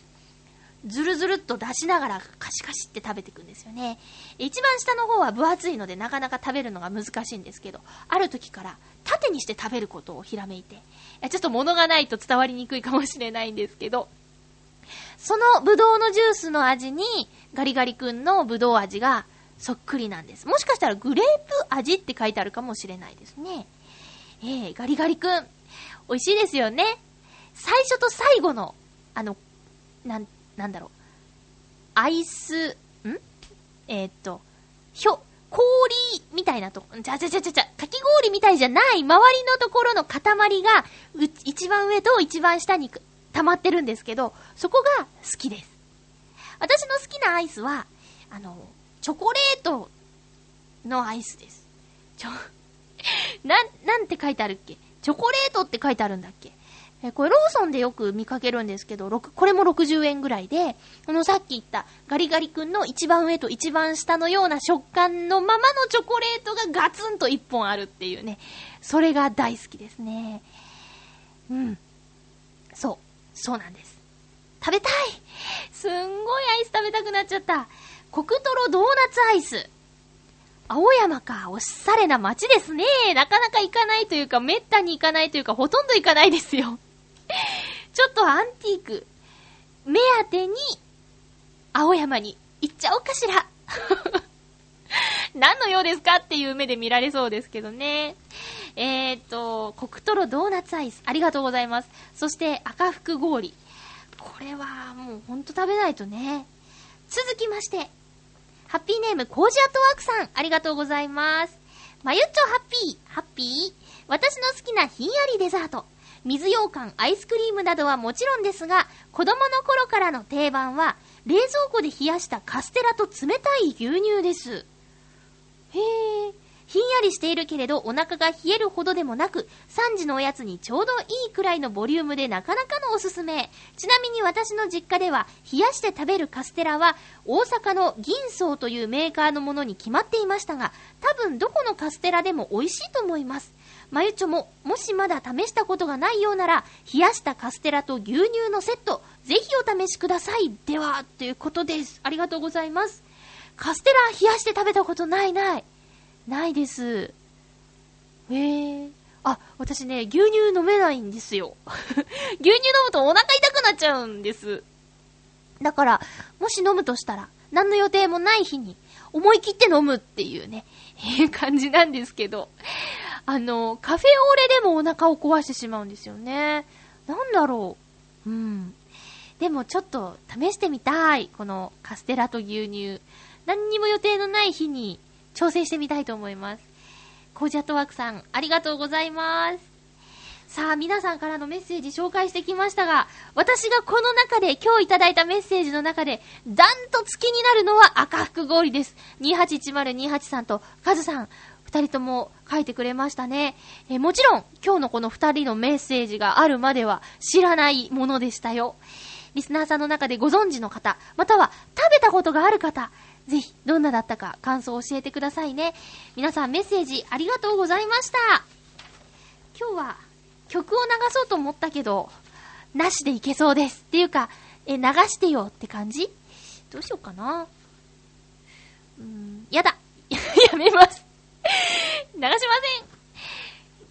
ずるずるっと出しながらカシカシって食べていくんですよね。一番下の方は分厚いのでなかなか食べるのが難しいんですけど、ある時から縦にして食べることをひらめいて、いちょっと物がないと伝わりにくいかもしれないんですけど、そのブドウのジュースの味にガリガリ君のブドウ味がそっくりなんです。もしかしたらグレープ味って書いてあるかもしれないですね。えー、ガリガリ君、美味しいですよね。最初と最後の、あの、なん、なんだろう。アイス、ん？えー、っと、ひょ、氷みたいなとこ、じゃじゃじゃじゃじゃ、かき氷みたいじゃない周りのところの塊が、う、一番上と一番下に溜まってるんですけど、そこが好きです。私の好きなアイスは、あの、チョコレートのアイスです。ちょ、な、なんて書いてあるっけ？チョコレートって書いてあるんだっけ？えこれローソンでよく見かけるんですけど、6これも60円ぐらいで、このさっき言ったガリガリ君の一番上と一番下のような食感のままのチョコレートがガツンと一本あるっていうね。それが大好きですね。うん。そう。そうなんです。食べたいすんごいアイス食べたくなっちゃった。コクトロドーナツアイス。青山か、おしゃれな街ですね。なかなか行かないというか、めったに行かないというか、ほとんど行かないですよ。ちょっとアンティーク、目当てに、青山に行っちゃおうかしら。何の用ですかっていう目で見られそうですけどね。えーと、コクトロドーナツアイス、ありがとうございます。そして赤福氷。これはもうほんと食べないとね。続きまして、ハッピーネーム、コージアットワークさん、ありがとうございます。まゆっちょハッピー、ハッピー？私の好きなひんやりデザート。水羊羹、アイスクリームなどはもちろんですが、子供の頃からの定番は、冷蔵庫で冷やしたカステラと冷たい牛乳です。へー。ひんやりしているけれどお腹が冷えるほどでもなく、3時のおやつにちょうどいいくらいのボリュームでなかなかのおすすめ。ちなみに私の実家では、冷やして食べるカステラは、大阪の銀荘というメーカーのものに決まっていましたが、多分どこのカステラでも美味しいと思います。まゆちょも、もしまだ試したことがないようなら、冷やしたカステラと牛乳のセット、ぜひお試しください。では、ということです。ありがとうございます。カステラ冷やして食べたことないない。ないです。へえ。あ、私ね、牛乳飲めないんですよ。牛乳飲むとお腹痛くなっちゃうんです。だから、もし飲むとしたら、何の予定もない日に、思い切って飲むっていうね、え感じなんですけど。あの、カフェオレでもお腹を壊してしまうんですよね。なんだろう。うん。でもちょっと試してみたい。このカステラと牛乳。何にも予定のない日に挑戦してみたいと思います。コージャットワークさん、ありがとうございます。さあ、皆さんからのメッセージ紹介してきましたが、私がこの中で、今日いただいたメッセージの中で、ダントツ気になるのは赤福氷です。281028さんとカズさん、二人とも書いてくれましたね。えもちろん、今日のこの二人のメッセージがあるまでは知らないものでしたよ。リスナーさんの中でご存知の方、または食べたことがある方、ぜひ、どんなだったか感想を教えてくださいね。皆さんメッセージありがとうございました。今日は曲を流そうと思ったけど、なしでいけそうです。っていうか、え、流してよって感じ？どうしようかな。うん、やだ。やめます。流しま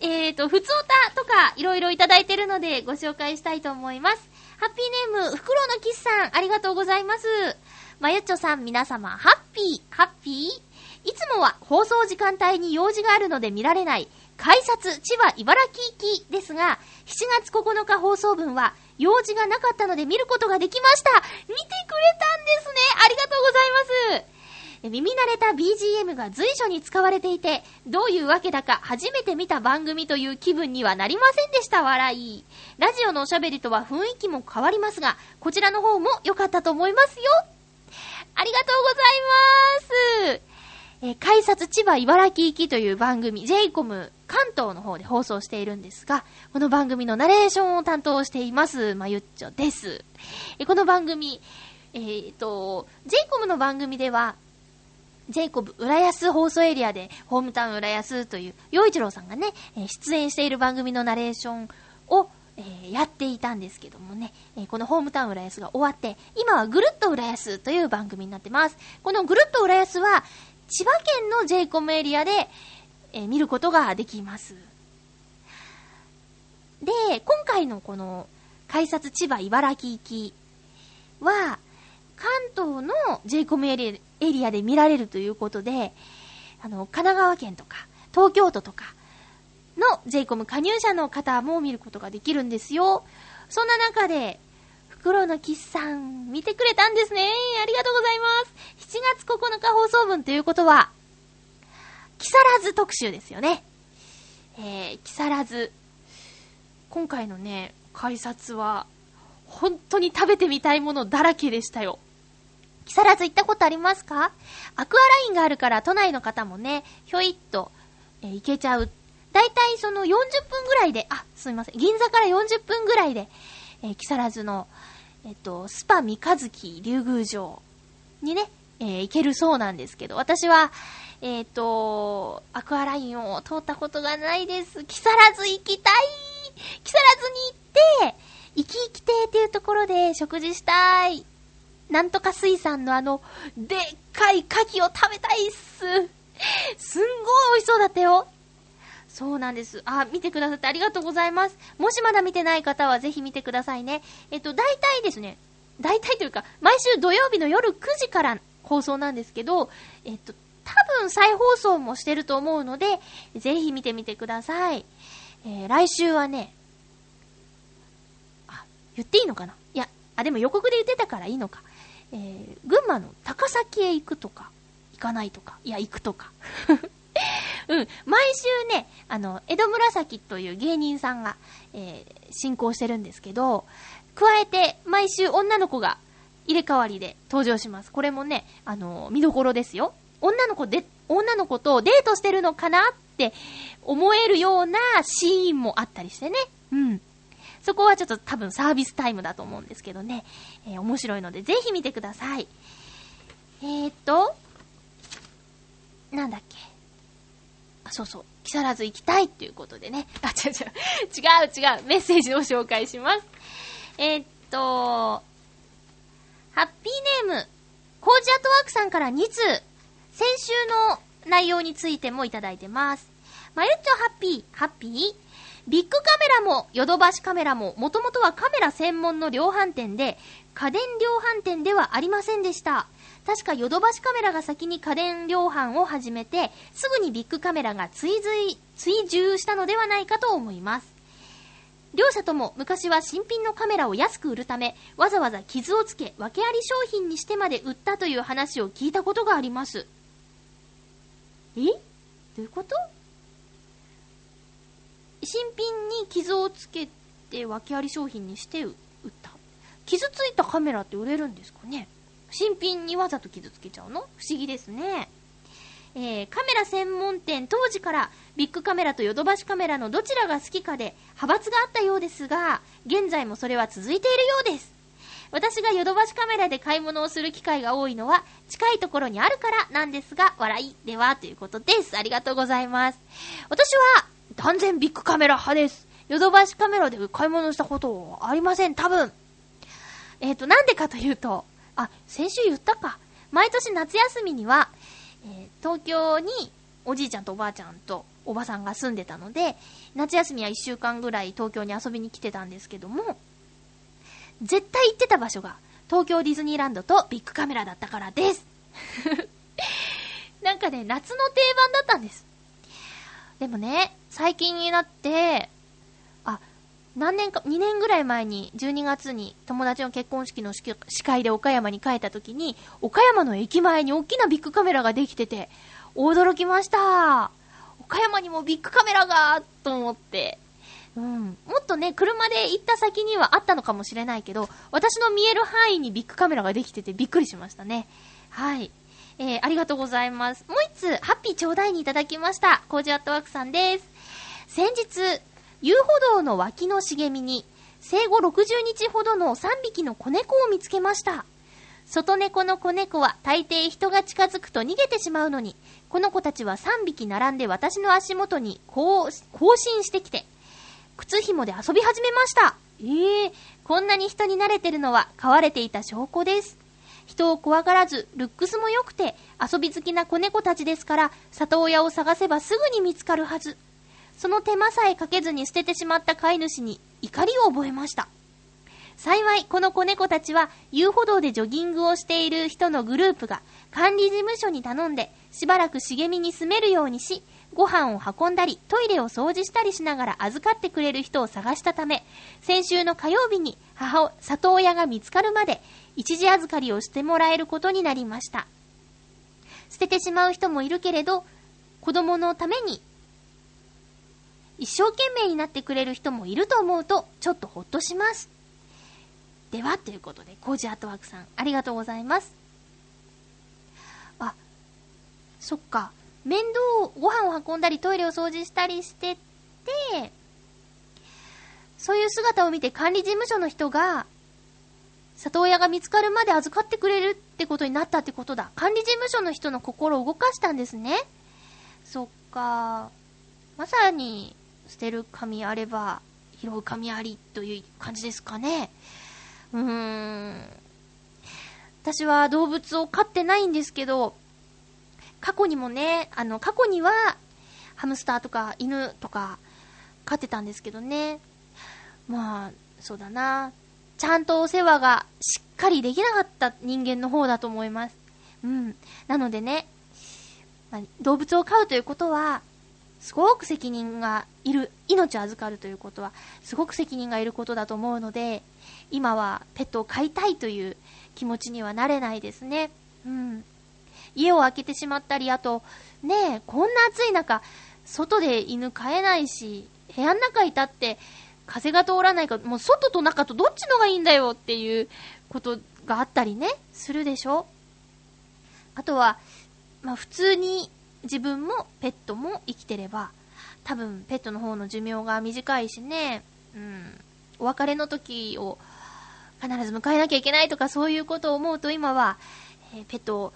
せん。えーと、ふつおたとかいろいろいただいてるのでご紹介したいと思います。ハッピーネーム、フクロウのキスさん、ありがとうございます。まゆっちょさん、皆様、ハッピー、ハッピー？いつもは放送時間帯に用事があるので見られない、改札千葉茨城行きですが、7月9日放送分は、用事がなかったので見ることができました。見てくれたんですね。ありがとうございます。耳慣れた BGM が随所に使われていて、どういうわけだか初めて見た番組という気分にはなりませんでした、笑い。ラジオのおしゃべりとは雰囲気も変わりますが、こちらの方も良かったと思いますよ。ありがとうございます。えー、改札千葉茨城行きという番組、JCOM 関東の方で放送しているんですが、この番組のナレーションを担当しています、まゆっちょです。えー、この番組、えー、っと、JCOM の番組では、ジェイコブ浦安放送エリアで、ホームタウン浦安という、洋一郎さんがね、え出演している番組のナレーションを、えー、やっていたんですけどもね、えー、このホームタウン浦安が終わって、今はぐるっと浦安という番組になってます。このぐるっと浦安は、千葉県の j イコムエリアで、えー、見ることができます。で、今回のこの、改札千葉茨城行きは、関東の j イコムエリアで見られるということで、あの、神奈川県とか、東京都とかの j イコム加入者の方も見ることができるんですよ。そんな中で、袋のキスさん、見てくれたんですね。ありがとうございます。7月9日放送分ということは、木更津特集ですよね。えー、木更津。今回のね、改札は、本当に食べてみたいものだらけでしたよ。木更津行ったことありますか？アクアラインがあるから都内の方もね、ひょいっと、えー、行けちゃう。だいたいその40分ぐらいで、あ、すみません。銀座から40分ぐらいで、えー、木更津の、えっと、スパ三日月竜宮城にね、えー、行けるそうなんですけど、私は、えっ、ー、と、アクアラインを通ったことがないです。木更津行きたい木更津に行って、生き生きてっていうところで食事したい。なんとか水産のあの、でっかい牡蠣を食べたいっす。すんごい美味しそうだったよ。そうなんです。あ、見てくださってありがとうございます。もしまだ見てない方はぜひ見てくださいね。えっと、大体ですね、大体というか、毎週土曜日の夜9時から放送なんですけど、えっと、多分再放送もしてると思うので、ぜひ見てみてください。えー、来週はね、あ、言っていいのかな？いや、あ、でも予告で言ってたからいいのか。えー、群馬の高崎へ行くとか、行かないとか、いや、行くとか。うん、毎週ね、あの、江戸紫という芸人さんが、えー、進行してるんですけど、加えて、毎週女の子が入れ替わりで登場します。これもね、あの、見どころですよ。女の子で、女の子とデートしてるのかなって思えるようなシーンもあったりしてね。うん。そこはちょっと多分サービスタイムだと思うんですけどね。えー、面白いのでぜひ見てください。えー、っと、なんだっけ。あ、そうそう。木更津行きたいっていうことでね。あ、違う違う。違う違う。メッセージを紹介します。えー、っと、ハッピーネーム、コージアトワークさんから2通、先週の内容についてもいただいてます。まゆっちょハッピー、ハッピー？ビッグカメラもヨドバシカメラももともとはカメラ専門の量販店で、家電量販店ではありませんでした。確かヨドバシカメラが先に家電量販を始めて、すぐにビッグカメラが追随、追従したのではないかと思います。両社とも昔は新品のカメラを安く売るため、わざわざ傷をつけ、訳あり商品にしてまで売ったという話を聞いたことがあります。え？どういうこと？新品に傷をつけて訳あり商品にして売った傷ついたカメラって売れるんですかね？新品にわざと傷つけちゃうの？不思議ですね。えー、カメラ専門店当時からビッグカメラとヨドバシカメラのどちらが好きかで派閥があったようですが、現在もそれは続いているようです。私がヨドバシカメラで買い物をする機会が多いのは近いところにあるからなんですが、笑いではということです。ありがとうございます。私は断然ビッグカメラ派です。ヨドバシカメラで買い物したことありません、多分。えっ、ー、と、なんでかというと、あ、先週言ったか。毎年夏休みには、えー、東京におじいちゃんとおばあちゃんとおばさんが住んでたので、夏休みは1週間ぐらい東京に遊びに来てたんですけども、絶対行ってた場所が、東京ディズニーランドとビッグカメラだったからです。なんかね、夏の定番だったんです。でもね、最近になって、何年か、2年ぐらい前に、12月に友達の結婚式の司会で岡山に帰った時に、岡山の駅前に大きなビッグカメラができてて、驚きました。岡山にもビッグカメラがと思って。うん。もっとね、車で行った先にはあったのかもしれないけど、私の見える範囲にビッグカメラができててびっくりしましたね。はい。えー、ありがとうございます。もう一つ、ハッピーちょうだいにいただきました。コージアットワークさんです。先日、遊歩道の脇の茂みに、生後60日ほどの3匹の子猫を見つけました。外猫の子猫は大抵人が近づくと逃げてしまうのに、この子たちは3匹並んで私の足元にこう更新してきて、靴紐で遊び始めました。ええー、こんなに人に慣れてるのは飼われていた証拠です。人を怖がらず、ルックスも良くて、遊び好きな子猫たちですから、里親を探せばすぐに見つかるはず。その手間さえかけずに捨ててしまった飼い主に怒りを覚えました。幸い、この子猫たちは遊歩道でジョギングをしている人のグループが管理事務所に頼んで、しばらく茂みに住めるようにし、ご飯を運んだり、トイレを掃除したりしながら預かってくれる人を探したため、先週の火曜日に母、里親が見つかるまで、一時預かりをしてもらえることになりました。捨ててしまう人もいるけれど、子供のために一生懸命になってくれる人もいると思うと、ちょっとほっとします。では、ということで、コージアートワークさん、ありがとうございます。あ、そっか。面倒、ご飯を運んだり、トイレを掃除したりしてて、そういう姿を見て管理事務所の人が、里親が見つかるまで預かってくれるってことになったってことだ。管理事務所の人の心を動かしたんですね。そっか。まさに、捨てる紙あれば、拾う紙ありという感じですかね。うーん。私は動物を飼ってないんですけど、過去にもね、あの、過去には、ハムスターとか犬とか飼ってたんですけどね。まあ、そうだな。ちゃんとお世話がしっかりできなかった人間の方だと思います。うん。なのでね、ま、動物を飼うということは、すごく責任がいる、命を預かるということは、すごく責任がいることだと思うので、今はペットを飼いたいという気持ちにはなれないですね。うん。家を開けてしまったり、あと、ねえ、こんな暑い中、外で犬飼えないし、部屋の中いたって、風が通らないか、もう外と中とどっちのがいいんだよっていうことがあったりね、するでしょあとは、まあ普通に自分もペットも生きてれば、多分ペットの方の寿命が短いしね、うん、お別れの時を必ず迎えなきゃいけないとかそういうことを思うと今は、えー、ペット、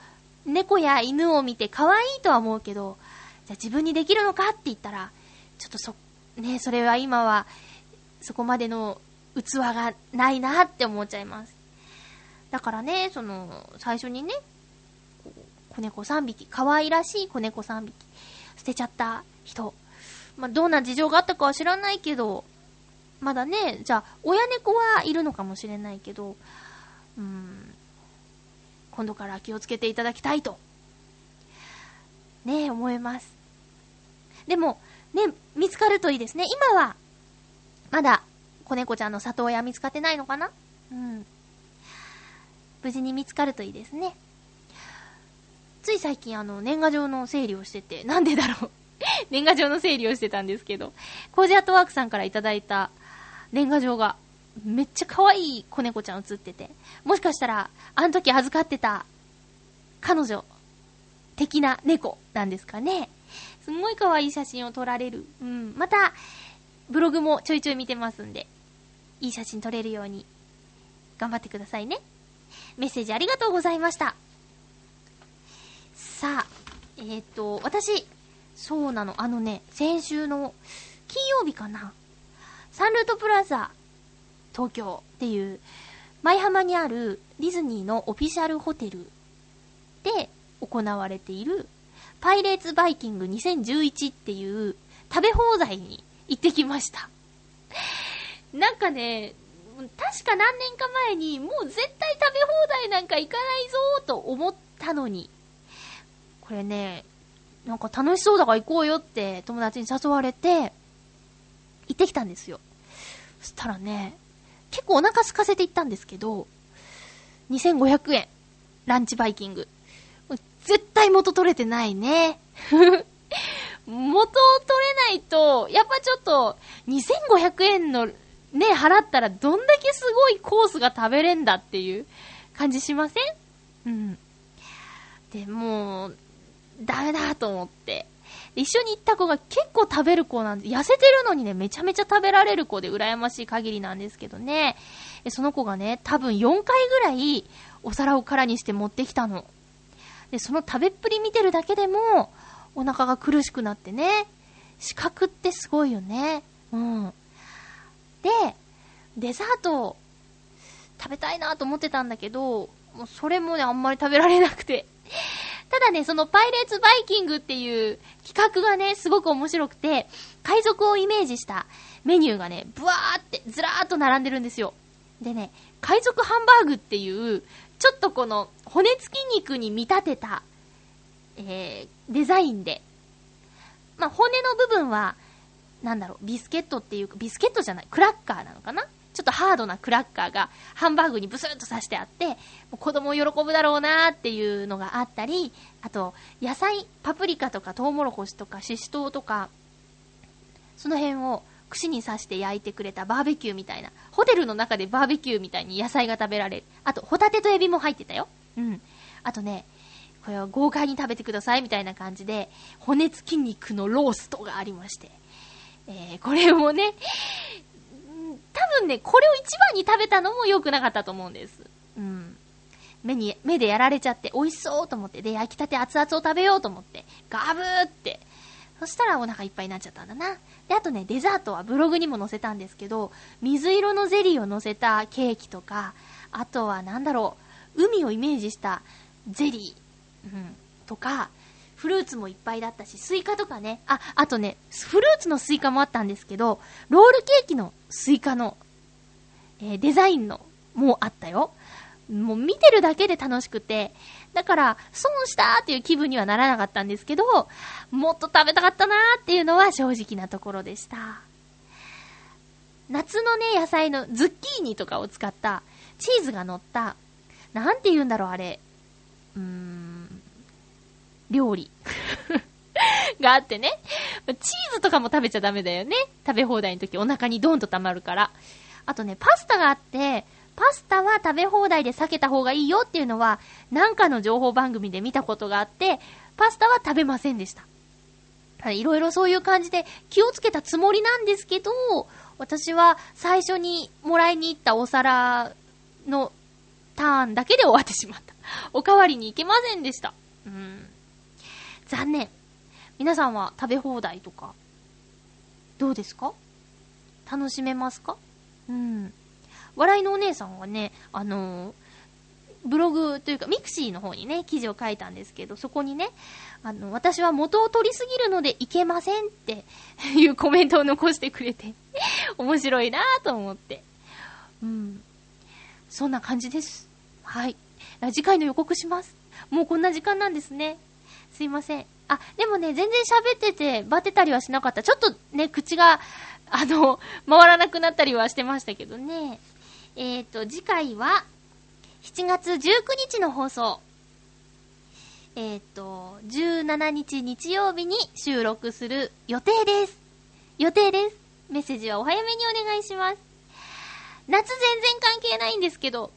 猫や犬を見て可愛いとは思うけど、じゃあ自分にできるのかって言ったら、ちょっとそ、ね、それは今は、そこまでの器がないなって思っちゃいます。だからね、その、最初にね、子猫3匹、可愛らしい子猫3匹、捨てちゃった人。まあ、どんな事情があったかは知らないけど、まだね、じゃあ、親猫はいるのかもしれないけど、うん、今度から気をつけていただきたいと、ね、思います。でも、ね、見つかるといいですね。今は、まだ、子猫ちゃんの里親見つかってないのかな？うん。無事に見つかるといいですね。つい最近あの、年賀状の整理をしてて、なんでだろう 年賀状の整理をしてたんですけど、コージアットワークさんからいただいた年賀状が、めっちゃ可愛い子猫ちゃん写ってて、もしかしたら、あの時預かってた、彼女、的な猫なんですかね。すんごい可愛い写真を撮られる。うん。また、ブログもちょいちょい見てますんで、いい写真撮れるように、頑張ってくださいね。メッセージありがとうございました。さあ、えっ、ー、と、私、そうなの、あのね、先週の金曜日かな、サンルートプラザ東京っていう、舞浜にあるディズニーのオフィシャルホテルで行われているパイレーツバイキング2011っていう食べ放題に行ってきました。なんかね、確か何年か前に、もう絶対食べ放題なんか行かないぞと思ったのに、これね、なんか楽しそうだから行こうよって友達に誘われて、行ってきたんですよ。そしたらね、結構お腹空かせて行ったんですけど、2500円。ランチバイキング。絶対元取れてないね。元を取れないと、やっぱちょっと、2500円のね、払ったらどんだけすごいコースが食べれんだっていう感じしません？うん。で、も、ダメだと思って。一緒に行った子が結構食べる子なんで、痩せてるのにね、めちゃめちゃ食べられる子で羨ましい限りなんですけどね。その子がね、多分4回ぐらいお皿を空にして持ってきたの。で、その食べっぷり見てるだけでも、お腹が苦しくなってね。視覚ってすごいよね。うん。で、デザート、食べたいなと思ってたんだけど、もうそれもね、あんまり食べられなくて。ただね、そのパイレーツバイキングっていう企画がね、すごく面白くて、海賊をイメージしたメニューがね、ブワーってずらーっと並んでるんですよ。でね、海賊ハンバーグっていう、ちょっとこの骨付き肉に見立てた、えー、デザインで。まあ、骨の部分は、なんだろう、ビスケットっていうか、ビスケットじゃない、クラッカーなのかなちょっとハードなクラッカーがハンバーグにブスッと刺してあって、子供喜ぶだろうなっていうのがあったり、あと、野菜、パプリカとかトウモロコシとかシシトウとか、その辺を串に刺して焼いてくれたバーベキューみたいな。ホテルの中でバーベキューみたいに野菜が食べられる。あと、ホタテとエビも入ってたよ。うん。あとね、これは豪快に食べてくださいみたいな感じで、骨付き肉のローストがありまして。えー、これもね、多分ね、これを一番に食べたのも良くなかったと思うんです。うん。目に、目でやられちゃって美味しそうと思って、で、焼きたて熱々を食べようと思って、ガブーって、そしたらお腹いっぱいになっちゃったんだな。で、あとね、デザートはブログにも載せたんですけど、水色のゼリーを載せたケーキとか、あとはなんだろう、海をイメージしたゼリー、うん、とか、フルーツもいっぱいだったし、スイカとかね、あ、あとね、フルーツのスイカもあったんですけど、ロールケーキのスイカの、えー、デザインのもあったよ。もう見てるだけで楽しくて、だから、損したっていう気分にはならなかったんですけど、もっと食べたかったなーっていうのは正直なところでした。夏のね、野菜のズッキーニとかを使ったチーズが乗った、なんて言うんだろう、あれ。うーん、料理。があってね。チーズとかも食べちゃダメだよね。食べ放題の時お腹にドンと溜まるから。あとね、パスタがあって、パスタは食べ放題で避けた方がいいよっていうのは、なんかの情報番組で見たことがあって、パスタは食べませんでした。いろいろそういう感じで気をつけたつもりなんですけど、私は最初にもらいに行ったお皿のターンだけで終わってしまった。おかわりに行けませんでした。うん。残念。皆さんは食べ放題とか、どうですか？楽しめますか？うん。笑いのお姉さんはね、あのー、ブログというか、ミクシーの方にね、記事を書いたんですけど、そこにね、あの、私は元を取りすぎるのでいけませんって いうコメントを残してくれて 面白いなぁと思って。うん。そんな感じです。はい。次回の予告します。もうこんな時間なんですね。すいません。あ、でもね、全然喋ってて、バテたりはしなかった。ちょっとね、口が、あの、回らなくなったりはしてましたけどね。えっ、ー、と、次回は、7月19日の放送。えっ、ー、と、17日日曜日に収録する予定です。予定です。メッセージはお早めにお願いします。夏全然関係ないんですけど、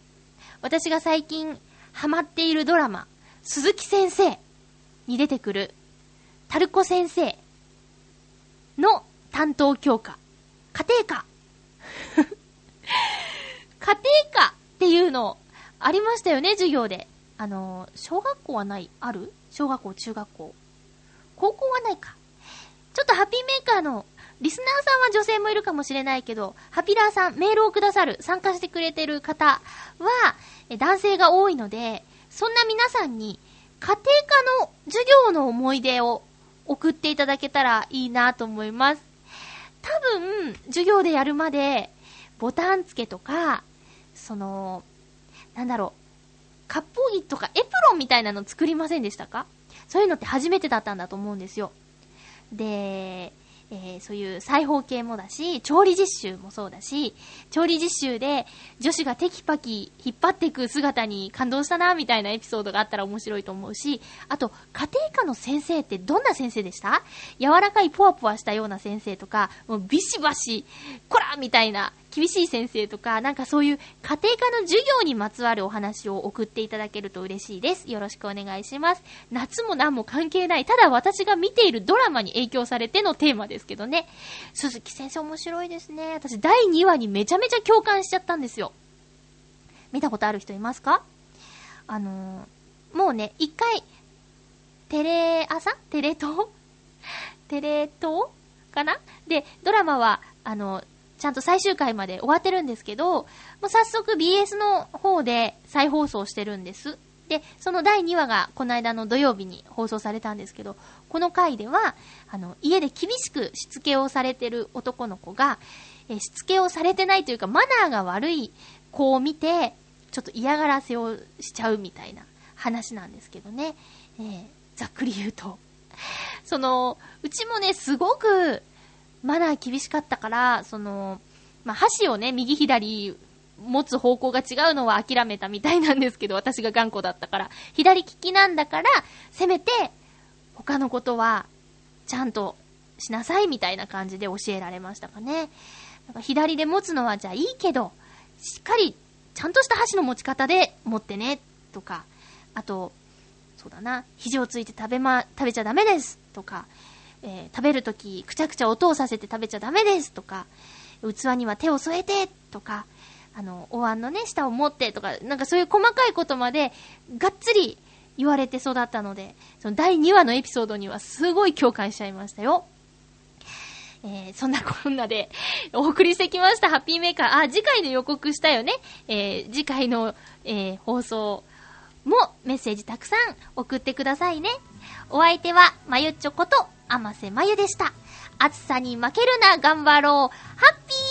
私が最近ハマっているドラマ、鈴木先生に出てくる、タルコ先生の担当教科、家庭科。家庭科っていうの、ありましたよね、授業で。あの、小学校はない？ある？小学校、中学校。高校はないか。ちょっとハッピーメーカーの、リスナーさんは女性もいるかもしれないけど、ハピラーさん、メールをくださる、参加してくれてる方は、男性が多いので、そんな皆さんに、家庭科の授業の思い出を送っていただけたらいいなと思います。多分、授業でやるまで、ボタン付けとか、その、なんだろう、割烹着とかエプロンみたいなの作りませんでしたか？そういうのって初めてだったんだと思うんですよ。で、えー、そういう裁縫系もだし、調理実習もそうだし、調理実習で女子がテキパキ引っ張っていく姿に感動したな、みたいなエピソードがあったら面白いと思うし、あと、家庭科の先生ってどんな先生でした？柔らかいポワポワしたような先生とか、もうビシバシ、こらみたいな厳しい先生とか、なんかそういう家庭科の授業にまつわるお話を送っていただけると嬉しいです。よろしくお願いします。夏も何も関係ない。ただ私が見ているドラマに影響されてのテーマですけどね。鈴木先生面白いですね。私第2話にめちゃめちゃ共感しちゃったんですよ。見たことある人いますか？あのー、もうね、一回、テレ朝？テレ東？テレ東？かな？で、ドラマは、あの、ちゃんと最終回まで終わってるんですけど、もう早速 BS の方で再放送してるんです。で、その第2話がこの間の土曜日に放送されたんですけど、この回では、あの、家で厳しくしつけをされてる男の子が、えしつけをされてないというか、マナーが悪い子を見て、ちょっと嫌がらせをしちゃうみたいな話なんですけどね。えー、ざっくり言うと。その、うちもね、すごく、マナー厳しかったから、その、まあ、箸をね、右左持つ方向が違うのは諦めたみたいなんですけど、私が頑固だったから。左利きなんだから、せめて、他のことは、ちゃんとしなさいみたいな感じで教えられましたかね。なんか左で持つのはじゃあいいけど、しっかり、ちゃんとした箸の持ち方で持ってね、とか、あと、そうだな、肘をついて食べま、食べちゃダメです、とか、えー、食べるとき、くちゃくちゃ音をさせて食べちゃダメですとか、器には手を添えてとか、あの、お椀のね、下を持ってとか、なんかそういう細かいことまで、がっつり言われて育ったので、その第2話のエピソードにはすごい共感しちゃいましたよ。えー、そんなこんなで、お送りしてきました、ハッピーメーカー。あ、次回の予告したよね。えー、次回の、えー、放送もメッセージたくさん送ってくださいね。お相手は、まゆっちょこと、天瀬まゆでした。暑さに負けるな、頑張ろう。ハッピー